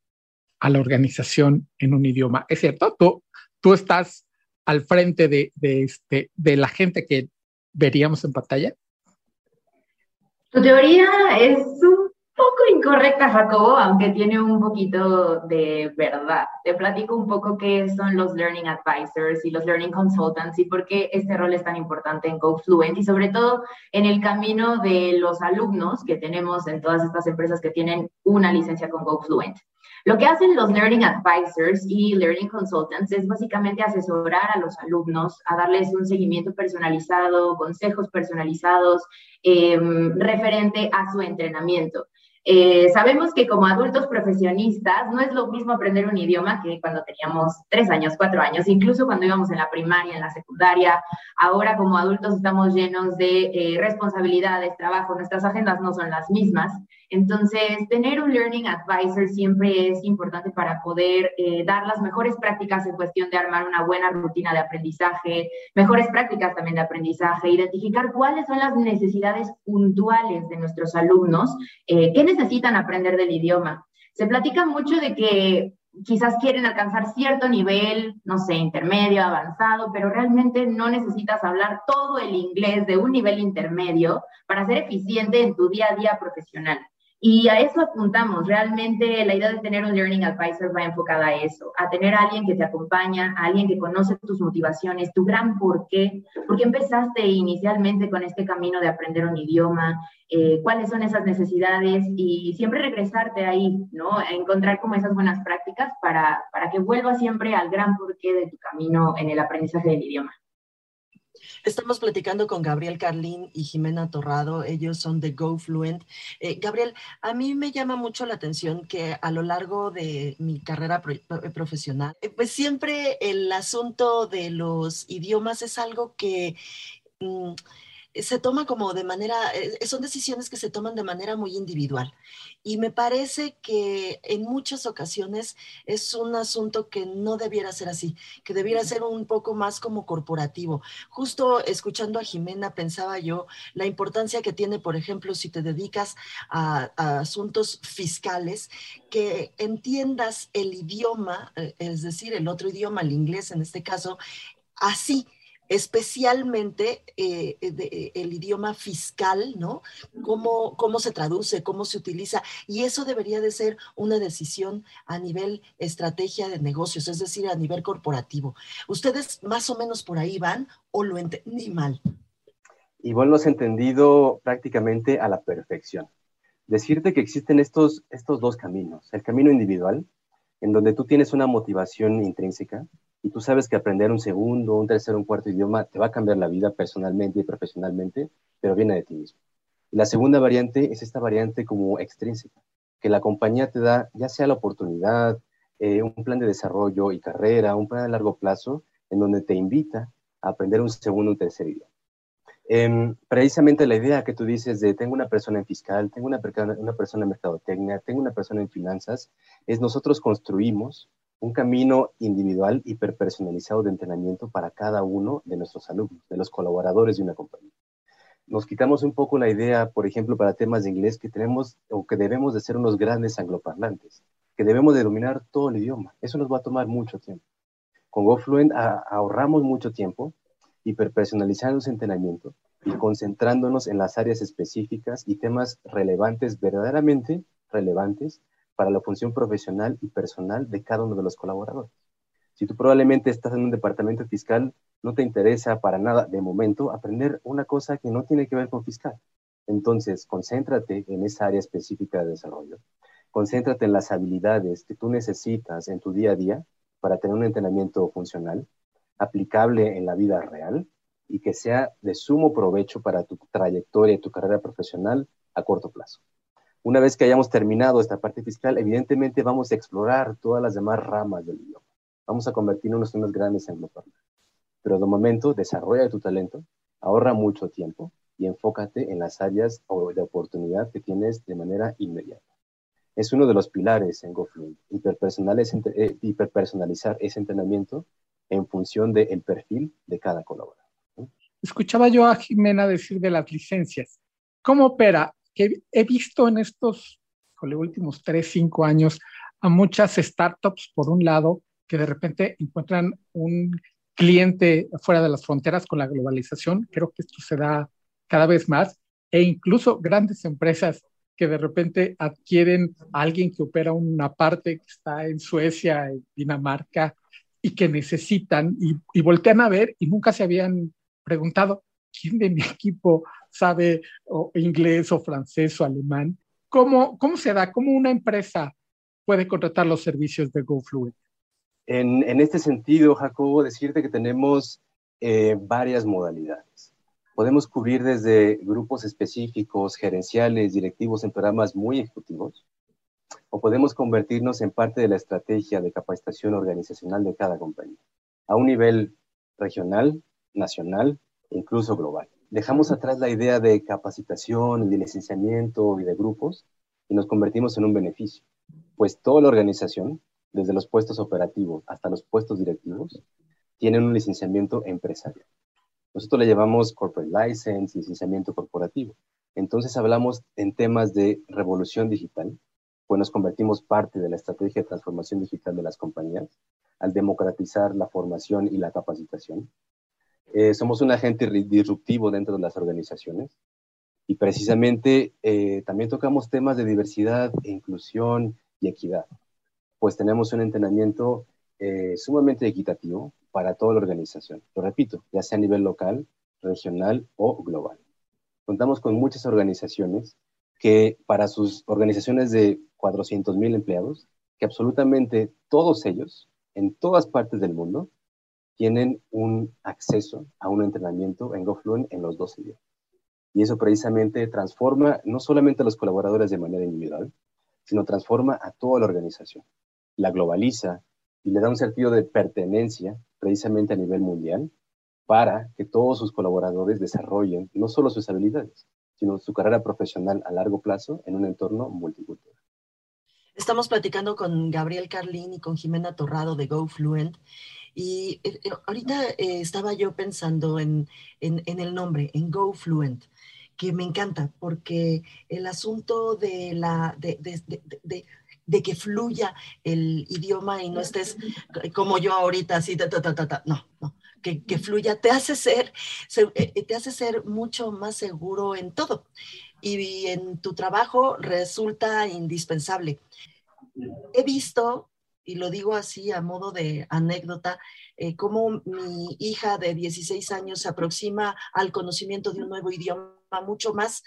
a la organización en un idioma. Es cierto, tú, tú estás al frente de, de, este, de la gente que veríamos en pantalla. Tu teoría es poco incorrecta, Jacobo, aunque tiene un poquito de verdad. Te platico un poco qué son los Learning Advisors y los Learning Consultants y por qué este rol es tan importante en GoFluent y sobre todo en el camino de los alumnos que tenemos en todas estas empresas que tienen una licencia con GoFluent. Lo que hacen los Learning Advisors y Learning Consultants es básicamente asesorar a los alumnos, a darles un seguimiento personalizado, consejos personalizados em, referente a su entrenamiento. Eh, sabemos que como adultos profesionistas no es lo mismo aprender un idioma que cuando teníamos tres años, cuatro años, incluso cuando íbamos en la primaria, en la secundaria. Ahora como adultos estamos llenos de eh, responsabilidades, trabajo, nuestras agendas no son las mismas. Entonces, tener un Learning Advisor siempre es importante para poder eh, dar las mejores prácticas en cuestión de armar una buena rutina de aprendizaje, mejores prácticas también de aprendizaje, identificar cuáles son las necesidades puntuales de nuestros alumnos, eh, qué necesitan aprender del idioma. Se platica mucho de que quizás quieren alcanzar cierto nivel, no sé, intermedio, avanzado, pero realmente no necesitas hablar todo el inglés de un nivel intermedio para ser eficiente en tu día a día profesional. Y a eso apuntamos. Realmente la idea de tener un Learning Advisor va enfocada a eso, a tener a alguien que te acompaña, a alguien que conoce tus motivaciones, tu gran por qué, por qué empezaste inicialmente con este camino de aprender un idioma, eh, cuáles son esas necesidades y siempre regresarte ahí, ¿no? A encontrar como esas buenas prácticas para, para que vuelvas siempre al gran porqué de tu camino en el aprendizaje del idioma. Estamos platicando con Gabriel Carlín y Jimena Torrado, ellos son de GoFluent. Eh, Gabriel, a mí me llama mucho la atención que a lo largo de mi carrera profesional, eh, pues siempre el asunto de los idiomas es algo que... Mm, se toma como de manera, eh, son decisiones que se toman de manera muy individual. Y me parece que en muchas ocasiones es un asunto que no debiera ser así, que debiera ser un poco más como corporativo. Justo escuchando a Jimena pensaba yo la importancia que tiene, por ejemplo, si te dedicas a, a asuntos fiscales, que entiendas el idioma, eh, es decir, el otro idioma, el inglés en este caso, así especialmente eh, eh, el idioma fiscal, ¿no? Cómo, cómo se traduce, cómo se utiliza. Y eso debería de ser una decisión a nivel estrategia de negocios, es decir, a nivel corporativo. ¿Ustedes más o menos por ahí van o lo entendí mal? Y vos lo has entendido prácticamente a la perfección. Decirte que existen estos, estos dos caminos. El camino individual, en donde tú tienes una motivación intrínseca, tú sabes que aprender un segundo, un tercero, un cuarto idioma te va a cambiar la vida personalmente y profesionalmente, pero viene de ti mismo. La segunda variante es esta variante como extrínseca, que la compañía te da ya sea la oportunidad, eh, un plan de desarrollo y carrera, un plan a largo plazo, en donde te invita a aprender un segundo, un tercer idioma. Em, precisamente la idea que tú dices de tengo una persona en fiscal, tengo una, una persona en mercadotecnia, tengo una persona en finanzas, es nosotros construimos un camino individual hiperpersonalizado de entrenamiento para cada uno de nuestros alumnos, de los colaboradores de una compañía. Nos quitamos un poco la idea, por ejemplo, para temas de inglés, que tenemos o que debemos de ser unos grandes angloparlantes, que debemos de dominar todo el idioma. Eso nos va a tomar mucho tiempo. Con GoFluent ahorramos mucho tiempo, hiperpersonalizando ese entrenamiento y concentrándonos en las áreas específicas y temas relevantes, verdaderamente relevantes, para la función profesional y personal de cada uno de los colaboradores. Si tú probablemente estás en un departamento fiscal, no te interesa para nada de momento aprender una cosa que no tiene que ver con fiscal. Entonces, concéntrate en esa área específica de desarrollo. Concéntrate en las habilidades que tú necesitas en tu día a día para tener un entrenamiento funcional, aplicable en la vida real y que sea de sumo provecho para tu trayectoria y tu carrera profesional a corto plazo. Una vez que hayamos terminado esta parte fiscal, evidentemente vamos a explorar todas las demás ramas del idioma. Vamos a convertirnos en unos grandes angloparlantes. Pero de momento, desarrolla tu talento, ahorra mucho tiempo y enfócate en las áreas de oportunidad que tienes de manera inmediata. Es uno de los pilares en GoFluent, eh, hiperpersonalizar ese entrenamiento en función del perfil de cada colaborador. Escuchaba yo a Jimena decir de las licencias. ¿Cómo opera? Que he visto en estos los últimos tres, cinco años a muchas startups, por un lado, que de repente encuentran un cliente fuera de las fronteras con la globalización. Creo que esto se da cada vez más. E incluso grandes empresas que de repente adquieren a alguien que opera una parte que está en Suecia, en Dinamarca, y que necesitan y, y voltean a ver y nunca se habían preguntado, ¿quién de mi equipo sabe inglés o francés o alemán. ¿Cómo, ¿Cómo se da? ¿Cómo una empresa puede contratar los servicios de GoFluent? En, en este sentido, Jacobo, decirte que tenemos eh, varias modalidades. Podemos cubrir desde grupos específicos, gerenciales, directivos en programas muy ejecutivos, o podemos convertirnos en parte de la estrategia de capacitación organizacional de cada compañía, a un nivel regional, nacional incluso global dejamos atrás la idea de capacitación de licenciamiento y de grupos y nos convertimos en un beneficio, pues toda la organización, desde los puestos operativos hasta los puestos directivos, tienen un licenciamiento empresarial. Nosotros le llamamos corporate license, licenciamiento corporativo. Entonces hablamos en temas de revolución digital, pues nos convertimos parte de la estrategia de transformación digital de las compañías al democratizar la formación y la capacitación. Eh, somos un agente disruptivo dentro de las organizaciones Y precisamente eh, también tocamos temas de diversidad, inclusión y equidad, pues tenemos un entrenamiento eh, sumamente equitativo para toda la organización. Lo repito, ya sea a nivel local, regional o global. Contamos con muchas organizaciones que para sus organizaciones de 400 mil empleados, que absolutamente todos ellos, en todas partes del mundo, tienen un acceso a un entrenamiento en GoFluent en los dos idiomas. Y eso precisamente transforma no solamente a los colaboradores de manera individual, sino transforma a toda la organización. La globaliza y le da un sentido de pertenencia precisamente a nivel mundial para que todos sus colaboradores desarrollen no solo sus habilidades, sino su carrera profesional a largo plazo en un entorno multicultural. Estamos platicando con Gabriel Carlín y con Jimena Torrado de GoFluent. Y eh, eh, ahorita eh, estaba yo pensando en, en, el nombre, en GoFluent, que me encanta, porque el asunto de, la, de, de, de que fluya el idioma y no estés como yo ahorita, así, ta, ta, ta, ta, no, no, que, que, fluya, te hace ser, te hace ser mucho más seguro en todo y en tu trabajo resulta indispensable. He visto, y lo digo así a modo de anécdota, eh, cómo mi hija de 16 años se aproxima al conocimiento de un nuevo idioma mucho más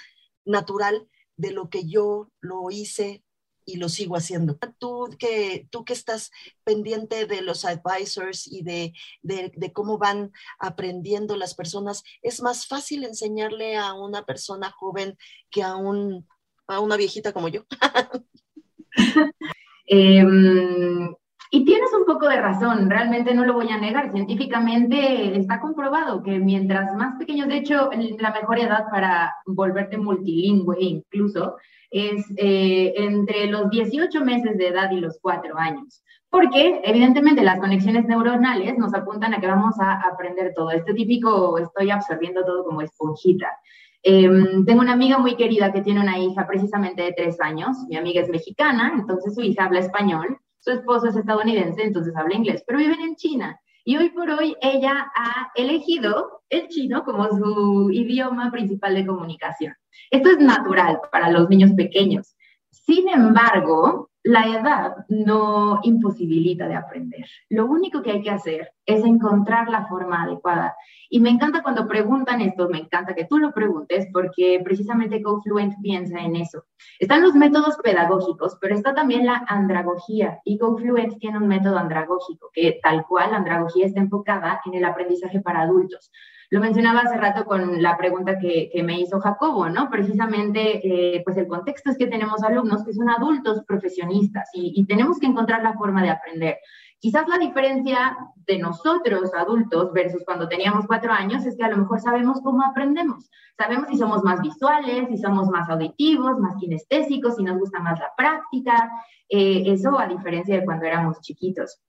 natural de lo que yo lo hice y lo sigo haciendo. Tú que, tú que estás pendiente de los advisors y de, de, cómo van aprendiendo las personas, ¿es más fácil enseñarle a una persona joven que a, un, a una viejita como yo? Em, y tienes un poco de razón, realmente no lo voy a negar. Científicamente está comprobado que mientras más pequeños, de hecho, la mejor edad para volverte multilingüe incluso es eh, entre los 18 meses de edad y los 4 años. Porque evidentemente las conexiones neuronales nos apuntan a que vamos a aprender todo. Este típico estoy absorbiendo todo como esponjita. Em, tengo una amiga muy querida que tiene una hija precisamente de 3 años. Mi amiga es mexicana, entonces su hija habla español. Su esposo es estadounidense, entonces habla inglés, pero viven en China. Y hoy por hoy ella ha elegido el chino como su idioma principal de comunicación. Esto es natural para los niños pequeños. Sin embargo, la edad no imposibilita de aprender. Lo único que hay que hacer es encontrar la forma adecuada. Y me encanta cuando preguntan esto, me encanta que tú lo preguntes porque precisamente GoFluent piensa en eso. Están los métodos pedagógicos, pero está también la andragogía y GoFluent tiene un método andragógico que tal cual la andragogía está enfocada en el aprendizaje para adultos. Lo mencionaba hace rato con la pregunta que, me hizo Jacobo, ¿no? Precisamente, eh, pues el contexto es que tenemos alumnos que son adultos profesionistas y, tenemos que encontrar la forma de aprender. Quizás la diferencia de nosotros adultos versus cuando teníamos cuatro años es que a lo mejor sabemos cómo aprendemos. Sabemos si somos más visuales, si somos más auditivos, más kinestésicos, si nos gusta más la práctica. Eh, eso a diferencia de cuando éramos chiquitos.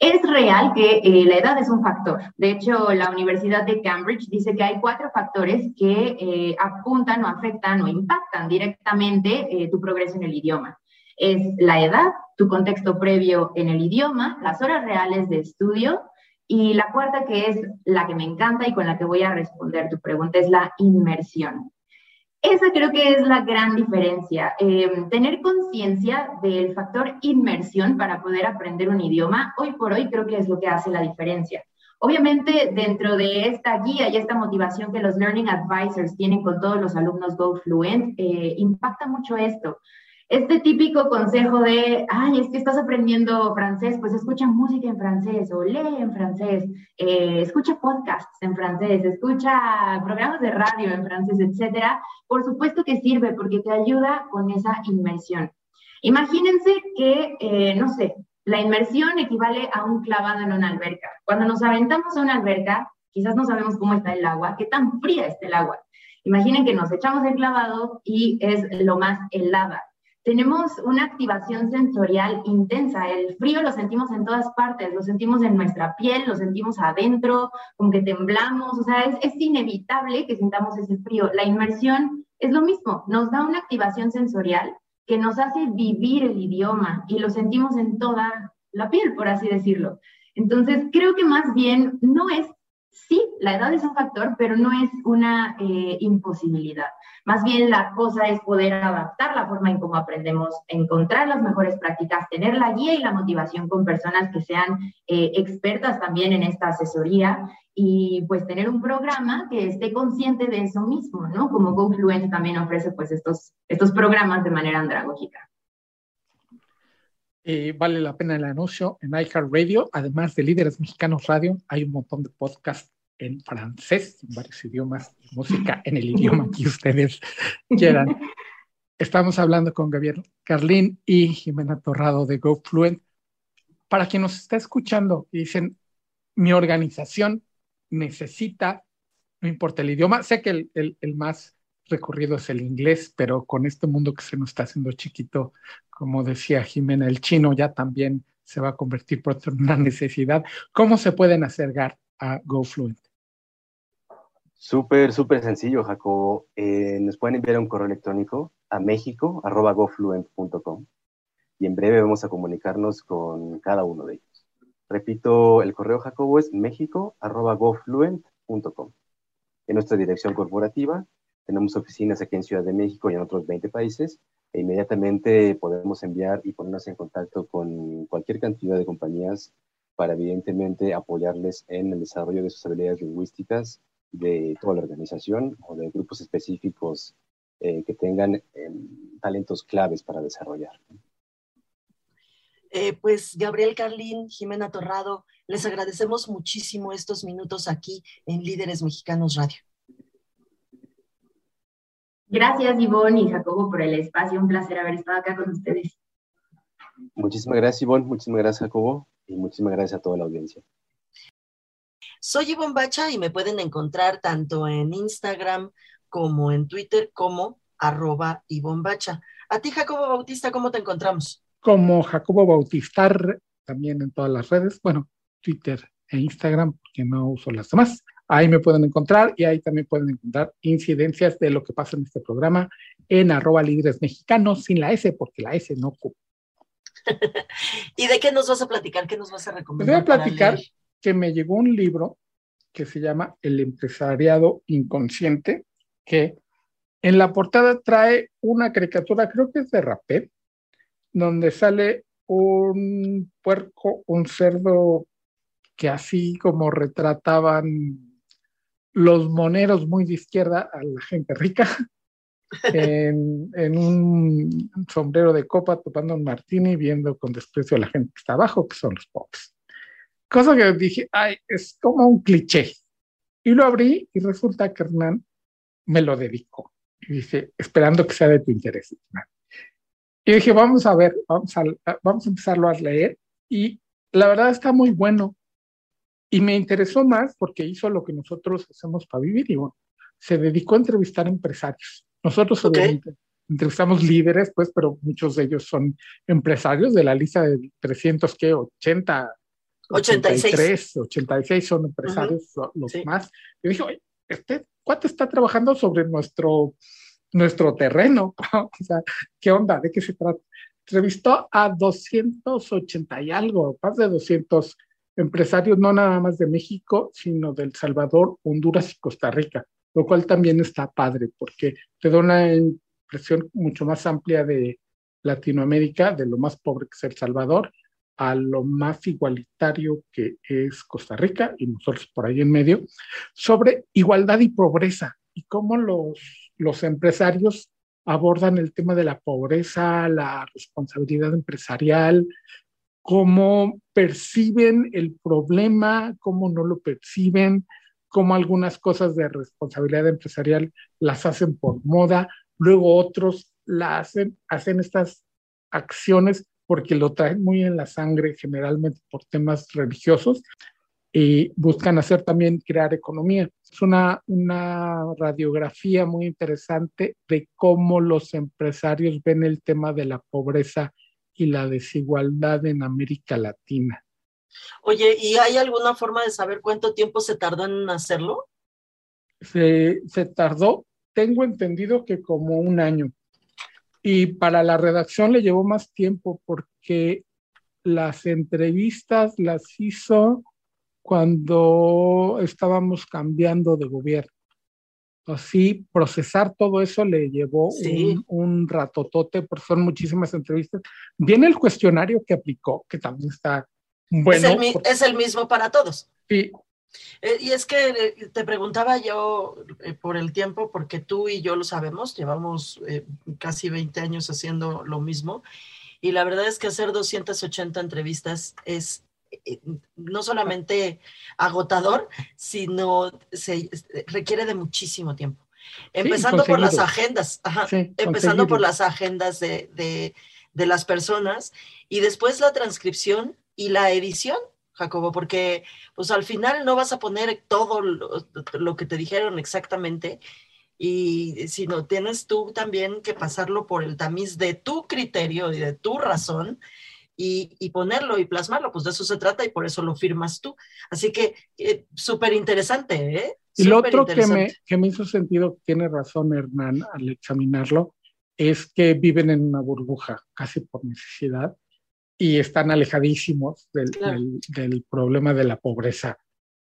Es real que eh, la edad es un factor. De hecho, la Universidad de Cambridge dice que hay cuatro factores que eh, apuntan o afectan o impactan directamente eh, tu progreso en el idioma. Es la edad, tu contexto previo en el idioma, las horas reales de estudio y la cuarta que es la que me encanta y con la que voy a responder tu pregunta es la inmersión. Esa creo que es la gran diferencia. Em, tener conciencia del factor inmersión para poder aprender un idioma, hoy por hoy creo que es lo que hace la diferencia. Obviamente, dentro de esta guía y esta motivación que los Learning Advisors tienen con todos los alumnos Go Fluent, eh, impacta mucho esto este típico consejo de, ay, es que estás aprendiendo francés, pues escucha música en francés o lee en francés, eh, escucha podcasts en francés, escucha programas de radio en francés, etcétera. Por supuesto que sirve porque te ayuda con esa inmersión. Imagínense que, eh, no sé, la inmersión equivale a un clavado en una alberca. Cuando nos aventamos a una alberca, quizás no sabemos cómo está el agua, qué tan fría está el agua. Imaginen que nos echamos el clavado y es lo más helada tenemos una activación sensorial intensa. El frío lo sentimos en todas partes, lo sentimos en nuestra piel, lo sentimos adentro, como que temblamos, o sea, es, inevitable que sintamos ese frío. La inmersión es lo mismo, nos da una activación sensorial que nos hace vivir el idioma y lo sentimos en toda la piel, por así decirlo. Entonces, creo que más bien no es sí, la edad es un factor, pero no es una eh, imposibilidad. Más bien la cosa es poder adaptar la forma en cómo aprendemos, encontrar las mejores prácticas, tener la guía y la motivación con personas que sean eh, expertas también en esta asesoría y pues tener un programa que esté consciente de eso mismo, ¿no? Como GoFluent también ofrece pues estos, estos programas de manera andragógica. Eh, vale la pena el anuncio en iHeartRadio, además de Líderes Mexicanos Radio, hay un montón de podcasts en francés, en varios idiomas, música en el idioma que ustedes quieran. Estamos hablando con Gabriel Carlín y Jimena Torrado de GoFluent. Para quien nos está escuchando y dicen, mi organización necesita, no importa el idioma, sé que el, el, el más recorrido es el inglés, pero con este mundo que se nos está haciendo chiquito, como decía Jimena, el chino ya también se va a convertir por una necesidad. ¿Cómo se pueden acercar a GoFluent? Súper, súper sencillo, Jacobo. Eh, nos pueden enviar un correo electrónico a mexico.gofluent.com y en breve vamos a comunicarnos con cada uno de ellos. Repito, el correo, Jacobo, es mexico.gofluent.com. En nuestra dirección corporativa tenemos oficinas aquí en Ciudad de México y en otros 20 países e inmediatamente podemos enviar y ponernos en contacto con cualquier cantidad de compañías para evidentemente apoyarles en el desarrollo de sus habilidades lingüísticas de toda la organización o de grupos específicos eh, que tengan eh, talentos claves para desarrollar. Eh, pues Gabriel Carlín, Jimena Torrado, les agradecemos muchísimo estos minutos aquí en Líderes Mexicanos Radio. Gracias, Ivonne y Jacobo, por el espacio. Un placer haber estado acá con ustedes. Muchísimas gracias, Ivonne. Muchísimas gracias, Jacobo. Y muchísimas gracias a toda la audiencia. Soy Ivonne Bacha y me pueden encontrar tanto en Instagram como en Twitter como arroba Ivonne Bacha. A ti, Jacobo Bautista, ¿cómo te encontramos? Como Jacobo Bautistar, también en todas las redes. Bueno, Twitter e Instagram, porque no uso las demás. Ahí me pueden encontrar y ahí también pueden encontrar incidencias de lo que pasa en este programa en arroba líderes mexicanos sin la S, porque la S no ocupa. ¿Y de qué nos vas a platicar? ¿Qué nos vas a recomendar? Les voy a platicar que me llegó un libro que se llama El empresariado inconsciente, que en la portada trae una caricatura, creo que es de Rapé, donde sale un puerco, un cerdo que así como retrataban los moneros muy de izquierda a la gente rica, en, un sombrero de copa topando un martini viendo con desprecio a la gente que está abajo, que son los pobres. Cosa que dije, ay, es como un cliché. Y lo abrí y resulta que Hernán me lo dedicó. Y dice, esperando que sea de tu interés. Y dije, vamos a ver, vamos a, vamos a empezarlo a leer. Y la verdad está muy bueno. Y me interesó más porque hizo lo que nosotros hacemos para vivir y bueno, se dedicó a entrevistar empresarios. Nosotros entrevistamos líderes, pues, pero muchos de ellos son empresarios de la lista de 300, ¿qué? 80, 86, 86 son empresarios los más. Yo dije, este cuate está trabajando sobre nuestro, nuestro terreno. o sea, ¿qué onda? ¿De qué se trata? Entrevistó a 280 y algo, más de 200 empresarios no nada más de México, sino de El Salvador, Honduras y Costa Rica, lo cual también está padre porque te da una impresión mucho más amplia de Latinoamérica, de lo más pobre que es El Salvador, a lo más igualitario que es Costa Rica y nosotros por ahí en medio, sobre igualdad y pobreza y cómo los, los empresarios abordan el tema de la pobreza, la responsabilidad empresarial, cómo perciben el problema, cómo no lo perciben, cómo algunas cosas de responsabilidad empresarial las hacen por moda, luego otros la hacen, hacen estas acciones porque lo traen muy en la sangre, generalmente por temas religiosos, y buscan hacer también crear economía. Es una, una radiografía muy interesante de cómo los empresarios ven el tema de la pobreza y la desigualdad en América Latina. Oye, ¿y hay alguna forma de saber cuánto tiempo se tardó en hacerlo? Se, se tardó, tengo entendido que como un año. Y para la redacción le llevó más tiempo porque las entrevistas las hizo cuando estábamos cambiando de gobierno. Así, procesar todo eso le llevó un, un, ratotote, porque son muchísimas entrevistas. Viene el cuestionario que aplicó, que también está bueno. Es el, mismo para todos. Sí. Eh, y es que eh, te preguntaba yo eh, por el tiempo, porque tú y yo lo sabemos, llevamos casi 20 años haciendo lo mismo, y la verdad es que hacer 280 entrevistas es no solamente agotador, sino se requiere de muchísimo tiempo. Empezando por las agendas, empezando por las agendas de, de, las personas y después la transcripción y la edición, Jacobo, porque pues al final no vas a poner todo lo, lo que te dijeron exactamente y sino tienes tú también que pasarlo por el tamiz de tu criterio y de tu razón y, ponerlo y plasmarlo, pues de eso se trata y por eso lo firmas tú. Así que eh, súper interesante, ¿eh? Y lo otro que me, que me hizo sentido, tiene razón Hernán al examinarlo, es que viven en una burbuja, casi por necesidad, y están alejadísimos del, del, problema de la pobreza,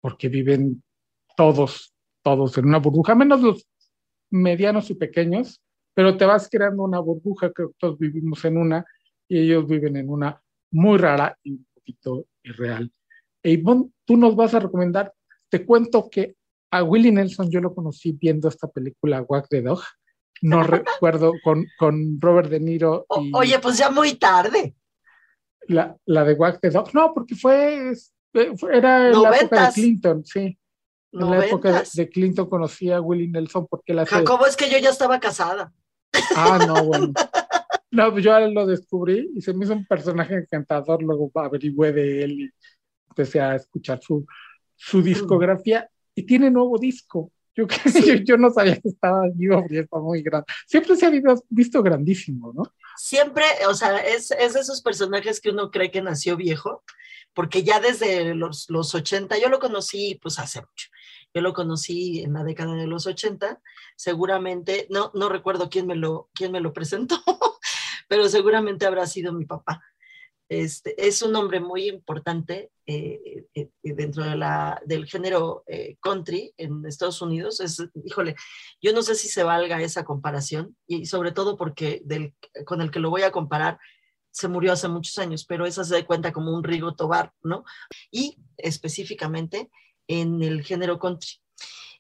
porque viven todos, todos en una burbuja, menos los medianos y pequeños, pero te vas creando una burbuja, que todos vivimos en una, y ellos viven en una muy rara y un poquito irreal. E Ivonne, tú nos vas a recomendar, te cuento que a Willie Nelson yo lo conocí viendo esta película Wack the Dog, no recuerdo, con, con Robert De Niro. oye, pues ya muy tarde. La, la de Wack the Dog, no, porque fue, era en la época de Clinton, sí. En la época de, Clinton conocí a Willie Nelson porque la... Jacobo, es que yo ya estaba casada. Ah, no, bueno. No, pues yo lo descubrí y se me hizo un personaje encantador, luego averigüé de él y empecé a escuchar su, su discografía y tiene nuevo disco. Yo, yo, no sabía que estaba vivo y está muy grande. Siempre se ha visto, grandísimo, ¿no? Siempre, o sea, es, es, de esos personajes que uno cree que nació viejo, porque ya desde los, los 80, yo lo conocí pues hace mucho, yo lo conocí en la década de los 80, seguramente, no, no recuerdo quién me lo, quién me lo presentó, pero seguramente habrá sido mi papá. Este, es un hombre muy importante eh, eh, eh, dentro de la, del género country en Estados Unidos. Es, híjole, yo no sé si se valga esa comparación y sobre todo porque del, con el que lo voy a comparar se murió hace muchos años, pero esa se da cuenta como un Rigo Tobar, ¿no? Y específicamente en el género country.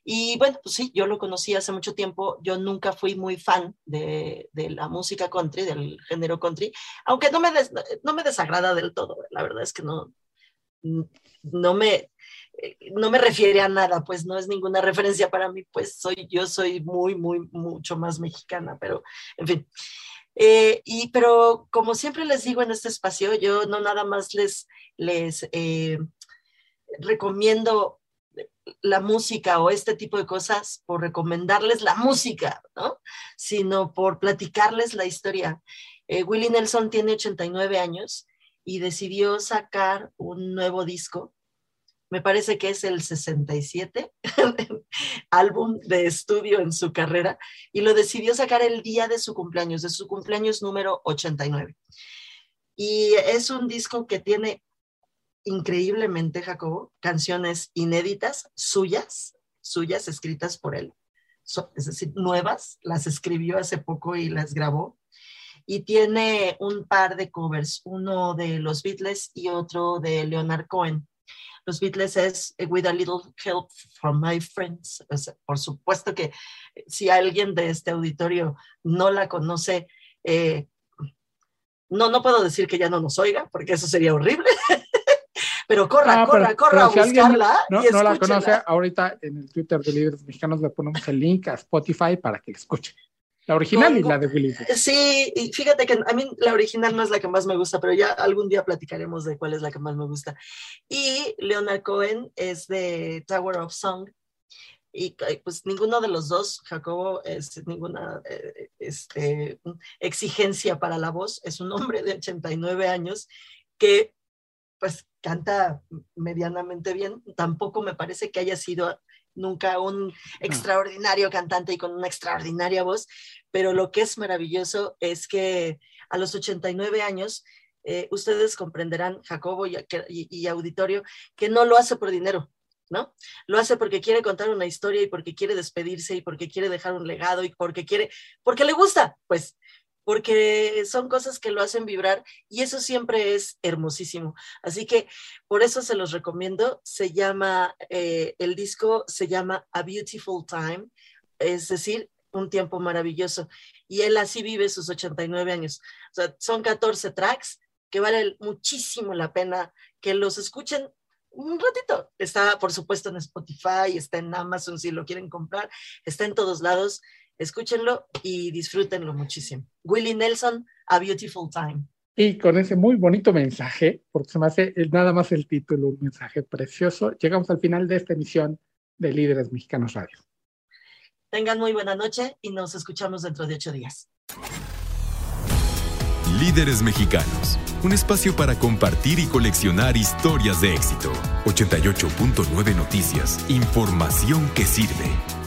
Y bueno, pues sí, yo lo conocí hace mucho tiempo. Yo nunca fui muy fan de, de la música country, del género country, aunque no me, no me desagrada del todo. La verdad es que no, no me, no me refiere a nada, pues no es ninguna referencia para mí, pues soy, yo soy muy, muy, mucho más mexicana, pero en fin. Eh, y, pero como siempre les digo en este espacio, yo no nada más les, les eh, recomiendo la música o este tipo de cosas por recomendarles la música, ¿no? Sino por platicarles la historia. Eh, Willie Nelson tiene 89 años y decidió sacar un nuevo disco. Me parece que es el 67 álbum de estudio en su carrera y lo decidió sacar el día de su cumpleaños, de su cumpleaños número 89. Y es un disco que tiene increíblemente, Jacobo, canciones inéditas, suyas, suyas escritas por él, es decir, nuevas, las escribió hace poco y las grabó. Y tiene un par de covers, uno de los Beatles y otro de Leonard Cohen. Los Beatles es With a Little Help from My Friends. por supuesto que si alguien de este auditorio no la conoce, eh, no, no puedo decir que ya no nos oiga, porque eso sería horrible. pero corra, ah, corra, corra a buscarla. no, no la conoce, ahorita en el Twitter de Líderes Mexicanos le ponemos el link a Spotify para que escuche. La original y la de Willy. Sí, y fíjate que a mí la original no es la que más me gusta, pero ya algún día platicaremos de cuál es la que más me gusta. Y Leonard Cohen es de Tower of Song. Y pues ninguno de los dos, Jacobo, es ninguna eh, este, exigencia para la voz. Es un hombre de 89 años que pues canta medianamente bien. Tampoco me parece que haya sido nunca un extraordinario cantante y con una extraordinaria voz, pero lo que es maravilloso es que a los 89 años eh, ustedes comprenderán, Jacobo y, auditorio, que no lo hace por dinero, ¿no? Lo hace porque quiere contar una historia y porque quiere despedirse y porque quiere dejar un legado y porque quiere, porque le gusta, pues, porque son cosas que lo hacen vibrar y eso siempre es hermosísimo. Así que por eso se los recomiendo. Se llama, eh, el disco se llama A Beautiful Time, es decir, un tiempo maravilloso. Y él así vive sus 89 años. O sea, son 14 tracks que vale muchísimo la pena que los escuchen un ratito. Está, por supuesto, en Spotify, está en Amazon si lo quieren comprar, está en todos lados. Escúchenlo y disfrútenlo muchísimo. Willie Nelson, A Beautiful Time. Y con ese muy bonito mensaje, porque se me hace nada más el título, un mensaje precioso, llegamos al final de esta emisión de Líderes Mexicanos Radio. Tengan muy buena noche y nos escuchamos dentro de ocho días. Líderes Mexicanos, un espacio para compartir y coleccionar historias de éxito. 88.9 Noticias, información que sirve.